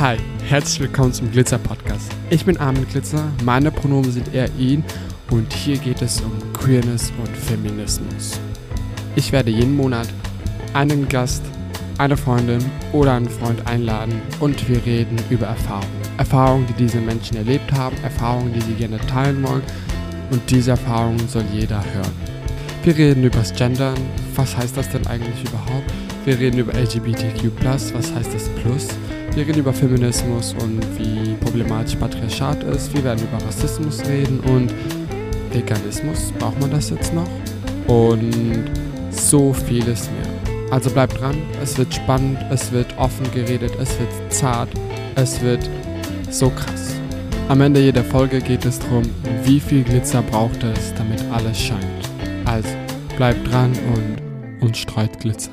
Hi, herzlich willkommen zum Glitzer Podcast. Ich bin Armin Glitzer, meine Pronomen sind er, ihn und hier geht es um Queerness und Feminismus. Ich werde jeden Monat einen Gast, eine Freundin oder einen Freund einladen und wir reden über Erfahrungen. Erfahrungen, die diese Menschen erlebt haben, Erfahrungen, die sie gerne teilen wollen und diese Erfahrungen soll jeder hören. Wir reden über das Gendern, was heißt das denn eigentlich überhaupt? Wir reden über LGBTQ+, was heißt das Plus? Wir reden über Feminismus und wie problematisch Patriarchat ist. Wir werden über Rassismus reden und Veganismus. Braucht man das jetzt noch? Und so vieles mehr. Also bleibt dran, es wird spannend, es wird offen geredet, es wird zart, es wird so krass. Am Ende jeder Folge geht es darum, wie viel Glitzer braucht es, damit alles scheint. Also bleibt dran und, und streut Glitzer.